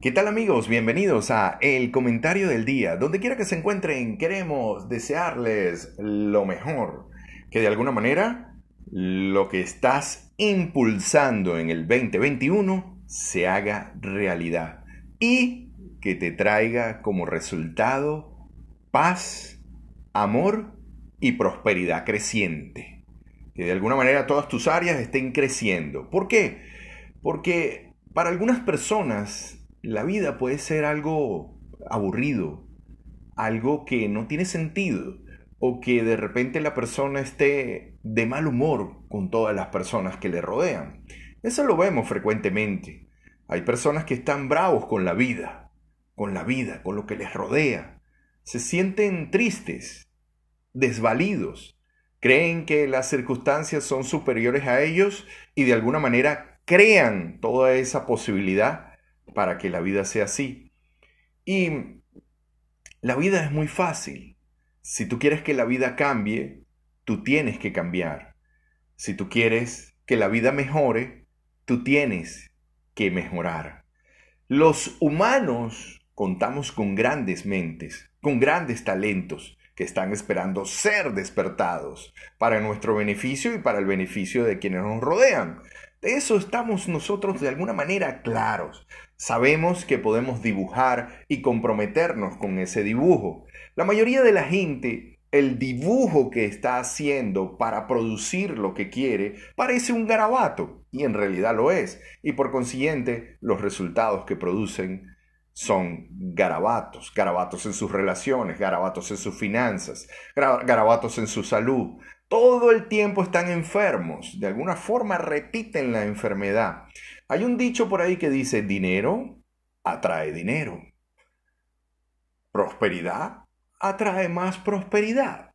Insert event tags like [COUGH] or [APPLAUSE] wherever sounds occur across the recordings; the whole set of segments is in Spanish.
¿Qué tal amigos? Bienvenidos a El Comentario del Día. Donde quiera que se encuentren, queremos desearles lo mejor. Que de alguna manera lo que estás impulsando en el 2021 se haga realidad y que te traiga como resultado paz, amor y prosperidad creciente. Que de alguna manera todas tus áreas estén creciendo. ¿Por qué? Porque para algunas personas la vida puede ser algo aburrido, algo que no tiene sentido, o que de repente la persona esté de mal humor con todas las personas que le rodean. Eso lo vemos frecuentemente. Hay personas que están bravos con la vida, con la vida, con lo que les rodea. Se sienten tristes, desvalidos, creen que las circunstancias son superiores a ellos y de alguna manera crean toda esa posibilidad para que la vida sea así. Y la vida es muy fácil. Si tú quieres que la vida cambie, tú tienes que cambiar. Si tú quieres que la vida mejore, tú tienes que mejorar. Los humanos contamos con grandes mentes, con grandes talentos que están esperando ser despertados para nuestro beneficio y para el beneficio de quienes nos rodean. De eso estamos nosotros de alguna manera claros. Sabemos que podemos dibujar y comprometernos con ese dibujo. La mayoría de la gente, el dibujo que está haciendo para producir lo que quiere, parece un garabato, y en realidad lo es, y por consiguiente los resultados que producen son garabatos, garabatos en sus relaciones, garabatos en sus finanzas, garabatos en su salud, todo el tiempo están enfermos, de alguna forma repiten la enfermedad. Hay un dicho por ahí que dice, dinero atrae dinero. Prosperidad atrae más prosperidad.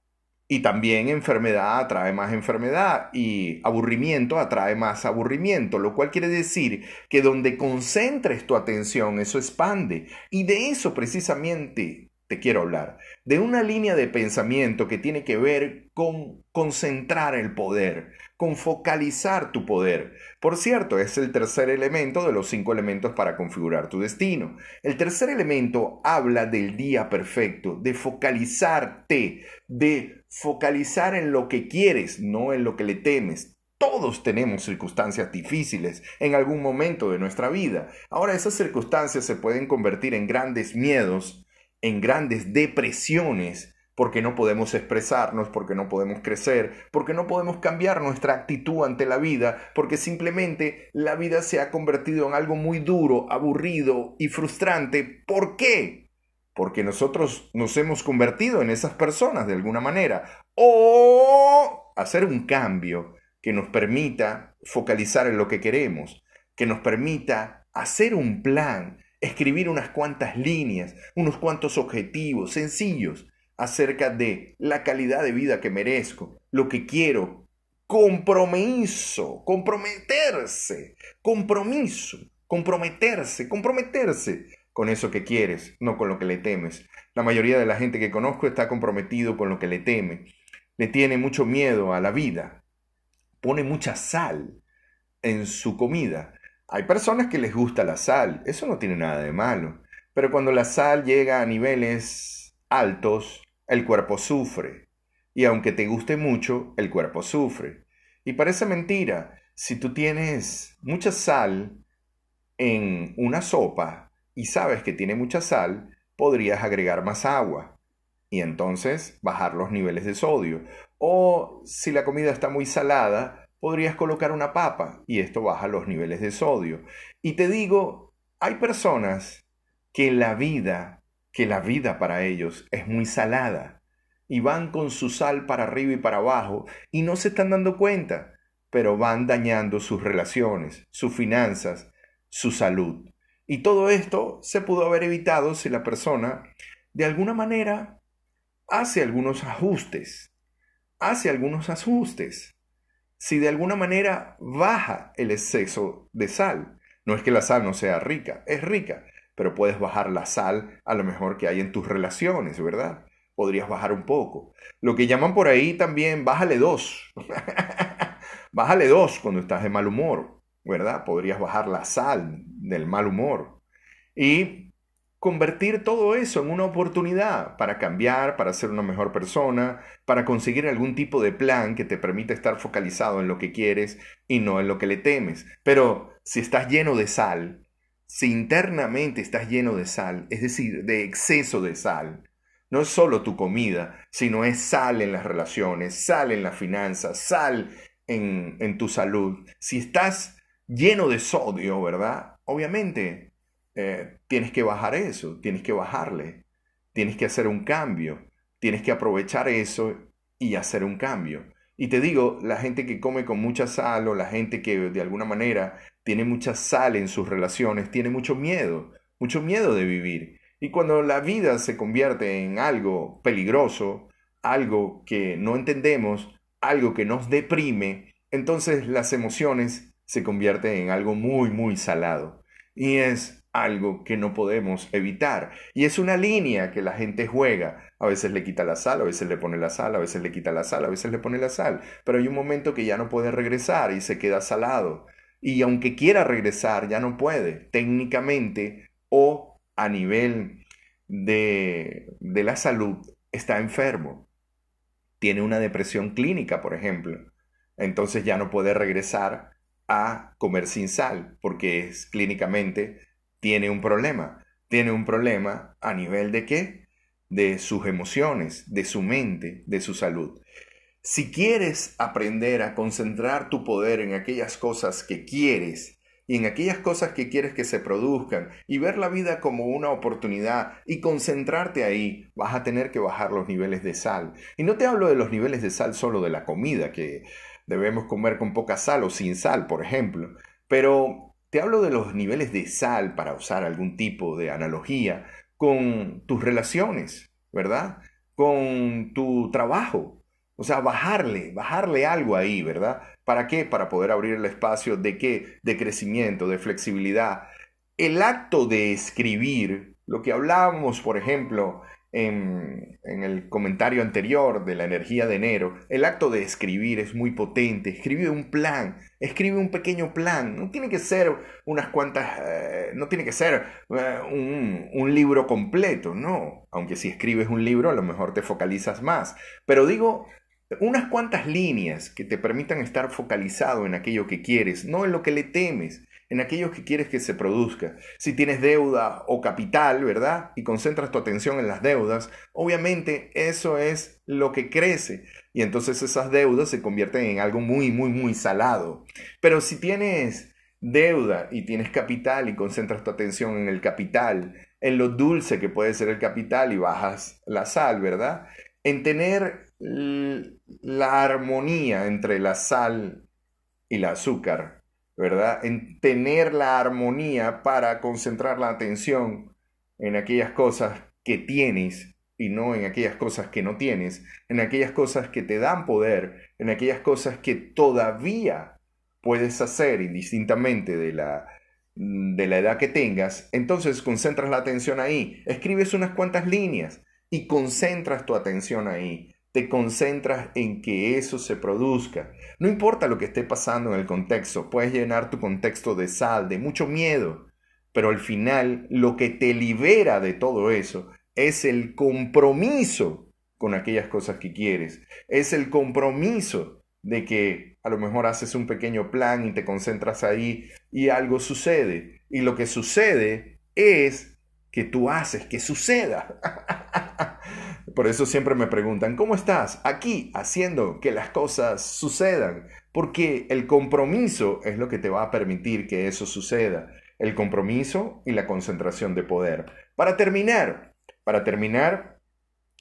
Y también enfermedad atrae más enfermedad y aburrimiento atrae más aburrimiento, lo cual quiere decir que donde concentres tu atención, eso expande. Y de eso precisamente quiero hablar, de una línea de pensamiento que tiene que ver con concentrar el poder, con focalizar tu poder. Por cierto, es el tercer elemento de los cinco elementos para configurar tu destino. El tercer elemento habla del día perfecto, de focalizarte, de focalizar en lo que quieres, no en lo que le temes. Todos tenemos circunstancias difíciles en algún momento de nuestra vida. Ahora esas circunstancias se pueden convertir en grandes miedos en grandes depresiones porque no podemos expresarnos, porque no podemos crecer, porque no podemos cambiar nuestra actitud ante la vida, porque simplemente la vida se ha convertido en algo muy duro, aburrido y frustrante. ¿Por qué? Porque nosotros nos hemos convertido en esas personas de alguna manera. O hacer un cambio que nos permita focalizar en lo que queremos, que nos permita hacer un plan, escribir unas cuantas líneas, unos cuantos objetivos sencillos acerca de la calidad de vida que merezco, lo que quiero, compromiso, comprometerse, compromiso, comprometerse, comprometerse con eso que quieres, no con lo que le temes. La mayoría de la gente que conozco está comprometido con lo que le teme, le tiene mucho miedo a la vida, pone mucha sal en su comida hay personas que les gusta la sal, eso no tiene nada de malo, pero cuando la sal llega a niveles altos, el cuerpo sufre. Y aunque te guste mucho, el cuerpo sufre. Y parece mentira, si tú tienes mucha sal en una sopa y sabes que tiene mucha sal, podrías agregar más agua y entonces bajar los niveles de sodio. O si la comida está muy salada, podrías colocar una papa y esto baja los niveles de sodio. Y te digo, hay personas que la vida, que la vida para ellos es muy salada y van con su sal para arriba y para abajo y no se están dando cuenta, pero van dañando sus relaciones, sus finanzas, su salud. Y todo esto se pudo haber evitado si la persona de alguna manera hace algunos ajustes, hace algunos ajustes si de alguna manera baja el exceso de sal. No es que la sal no sea rica, es rica, pero puedes bajar la sal a lo mejor que hay en tus relaciones, ¿verdad? Podrías bajar un poco. Lo que llaman por ahí también, bájale dos. [LAUGHS] bájale dos cuando estás de mal humor, ¿verdad? Podrías bajar la sal del mal humor. y convertir todo eso en una oportunidad para cambiar, para ser una mejor persona, para conseguir algún tipo de plan que te permita estar focalizado en lo que quieres y no en lo que le temes. Pero si estás lleno de sal, si internamente estás lleno de sal, es decir, de exceso de sal, no es solo tu comida, sino es sal en las relaciones, sal en las finanzas, sal en, en tu salud. Si estás lleno de sodio, ¿verdad? Obviamente eh, tienes que bajar eso, tienes que bajarle, tienes que hacer un cambio, tienes que aprovechar eso y hacer un cambio. Y te digo, la gente que come con mucha sal o la gente que de alguna manera tiene mucha sal en sus relaciones, tiene mucho miedo, mucho miedo de vivir. Y cuando la vida se convierte en algo peligroso, algo que no entendemos, algo que nos deprime, entonces las emociones se convierten en algo muy, muy salado. Y es algo que no podemos evitar. Y es una línea que la gente juega. A veces le quita la sal, a veces le pone la sal, a veces le quita la sal, a veces le pone la sal. Pero hay un momento que ya no puede regresar y se queda salado. Y aunque quiera regresar, ya no puede, técnicamente o a nivel de, de la salud, está enfermo. Tiene una depresión clínica, por ejemplo. Entonces ya no puede regresar a comer sin sal, porque es clínicamente tiene un problema. Tiene un problema a nivel de qué? De sus emociones, de su mente, de su salud. Si quieres aprender a concentrar tu poder en aquellas cosas que quieres y en aquellas cosas que quieres que se produzcan y ver la vida como una oportunidad y concentrarte ahí, vas a tener que bajar los niveles de sal. Y no te hablo de los niveles de sal solo de la comida, que debemos comer con poca sal o sin sal, por ejemplo, pero te hablo de los niveles de sal para usar algún tipo de analogía con tus relaciones, ¿verdad? Con tu trabajo, o sea, bajarle, bajarle algo ahí, ¿verdad? ¿Para qué? Para poder abrir el espacio de qué? De crecimiento, de flexibilidad. El acto de escribir, lo que hablábamos, por ejemplo, en, el comentario anterior de la energía de enero, el acto de escribir es muy potente. Escribe un plan, escribe un pequeño plan. No tiene que ser unas cuantas, eh, no tiene que ser eh, un, un libro completo, no. Aunque si escribes un libro a lo mejor te focalizas más. Pero digo, unas cuantas líneas que te permitan estar focalizado en aquello que quieres, no en lo que le temes, en aquello que quieres que se produzca. Si tienes deuda o capital, ¿verdad? Y concentras tu atención en las deudas, obviamente eso es lo que crece. Y entonces esas deudas se convierten en algo muy, muy, muy salado. Pero si tienes deuda y tienes capital y concentras tu atención en el capital, en lo dulce que puede ser el capital y bajas la sal, ¿verdad? En tener la armonía entre la sal y el azúcar, ¿verdad? En tener la armonía para concentrar la atención en aquellas cosas que tienes y no en aquellas cosas que no tienes, en aquellas cosas que te dan poder, en aquellas cosas que todavía puedes hacer indistintamente de la, de la edad que tengas, entonces concentras la atención ahí, escribes unas cuantas líneas y concentras tu atención ahí te concentras en que eso se produzca. No importa lo que esté pasando en el contexto, puedes llenar tu contexto de sal, de mucho miedo, pero al final lo que te libera de todo eso es el compromiso con aquellas cosas que quieres, es el compromiso de que a lo mejor haces un pequeño plan y te concentras ahí y algo sucede. Y lo que sucede es que tú haces que suceda. [LAUGHS] Por eso siempre me preguntan, ¿cómo estás? Aquí haciendo que las cosas sucedan, porque el compromiso es lo que te va a permitir que eso suceda. El compromiso y la concentración de poder. Para terminar, para terminar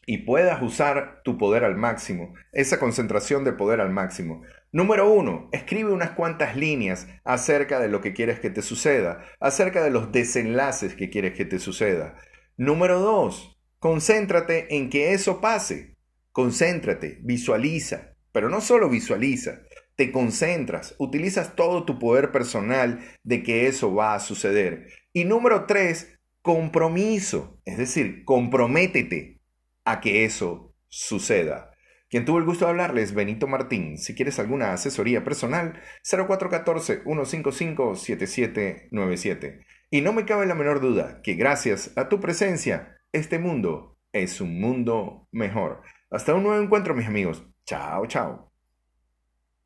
y puedas usar tu poder al máximo, esa concentración de poder al máximo. Número uno, escribe unas cuantas líneas acerca de lo que quieres que te suceda, acerca de los desenlaces que quieres que te suceda. Número dos, Concéntrate en que eso pase. Concéntrate, visualiza, pero no solo visualiza, te concentras, utilizas todo tu poder personal de que eso va a suceder. Y número tres, compromiso, es decir, comprométete a que eso suceda. Quien tuvo el gusto de hablarles, Benito Martín. Si quieres alguna asesoría personal, 0414-155-7797. Y no me cabe la menor duda que gracias a tu presencia, este mundo es un mundo mejor. Hasta un nuevo encuentro, mis amigos. Chao, chao.